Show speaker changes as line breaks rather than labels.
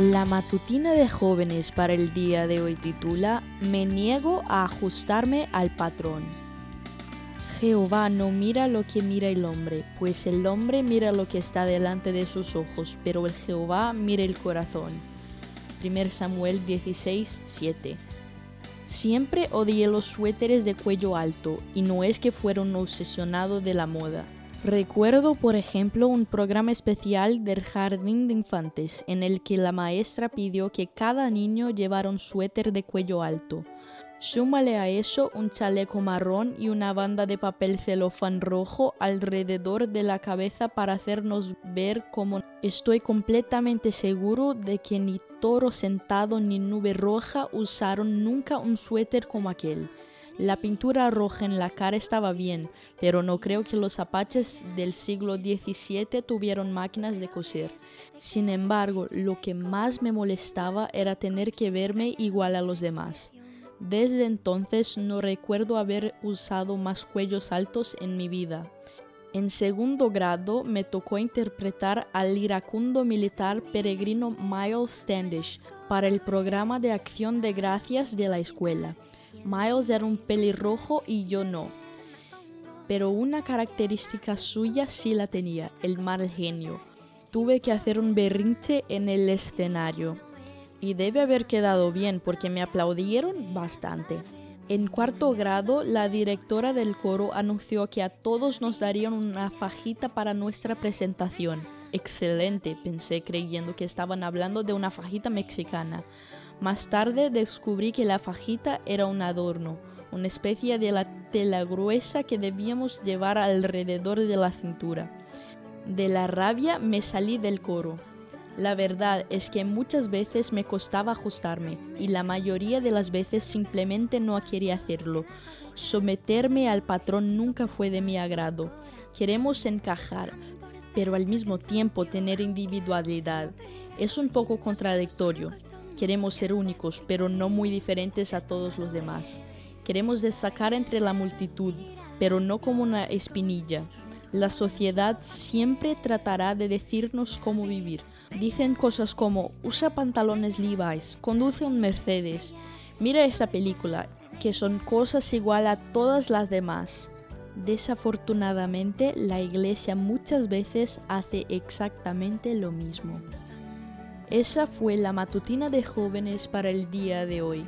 La matutina de jóvenes para el día de hoy titula Me niego a ajustarme al patrón. Jehová no mira lo que mira el hombre, pues el hombre mira lo que está delante de sus ojos, pero el Jehová mira el corazón. 1 Samuel 16, 7. Siempre odié los suéteres de cuello alto, y no es que fuera un obsesionado de la moda. Recuerdo, por ejemplo, un programa especial del Jardín de Infantes en el que la maestra pidió que cada niño llevara un suéter de cuello alto. Súmale a eso un chaleco marrón y una banda de papel celofán rojo alrededor de la cabeza para hacernos ver cómo estoy completamente seguro de que ni Toro Sentado ni Nube Roja usaron nunca un suéter como aquel. La pintura roja en la cara estaba bien, pero no creo que los apaches del siglo XVII tuvieron máquinas de coser. Sin embargo, lo que más me molestaba era tener que verme igual a los demás. Desde entonces no recuerdo haber usado más cuellos altos en mi vida. En segundo grado me tocó interpretar al iracundo militar peregrino Miles Standish para el programa de acción de gracias de la escuela. Miles era un pelirrojo y yo no. Pero una característica suya sí la tenía, el mal genio. Tuve que hacer un berrinche en el escenario. Y debe haber quedado bien porque me aplaudieron bastante. En cuarto grado, la directora del coro anunció que a todos nos darían una fajita para nuestra presentación. Excelente, pensé creyendo que estaban hablando de una fajita mexicana. Más tarde descubrí que la fajita era un adorno, una especie de la tela gruesa que debíamos llevar alrededor de la cintura. De la rabia me salí del coro. La verdad es que muchas veces me costaba ajustarme y la mayoría de las veces simplemente no quería hacerlo. Someterme al patrón nunca fue de mi agrado. Queremos encajar, pero al mismo tiempo tener individualidad. Es un poco contradictorio. Queremos ser únicos, pero no muy diferentes a todos los demás. Queremos destacar entre la multitud, pero no como una espinilla. La sociedad siempre tratará de decirnos cómo vivir. Dicen cosas como, usa pantalones Levi's, conduce un Mercedes, mira esta película, que son cosas igual a todas las demás. Desafortunadamente, la iglesia muchas veces hace exactamente lo mismo. Esa fue la matutina de jóvenes para el día de hoy.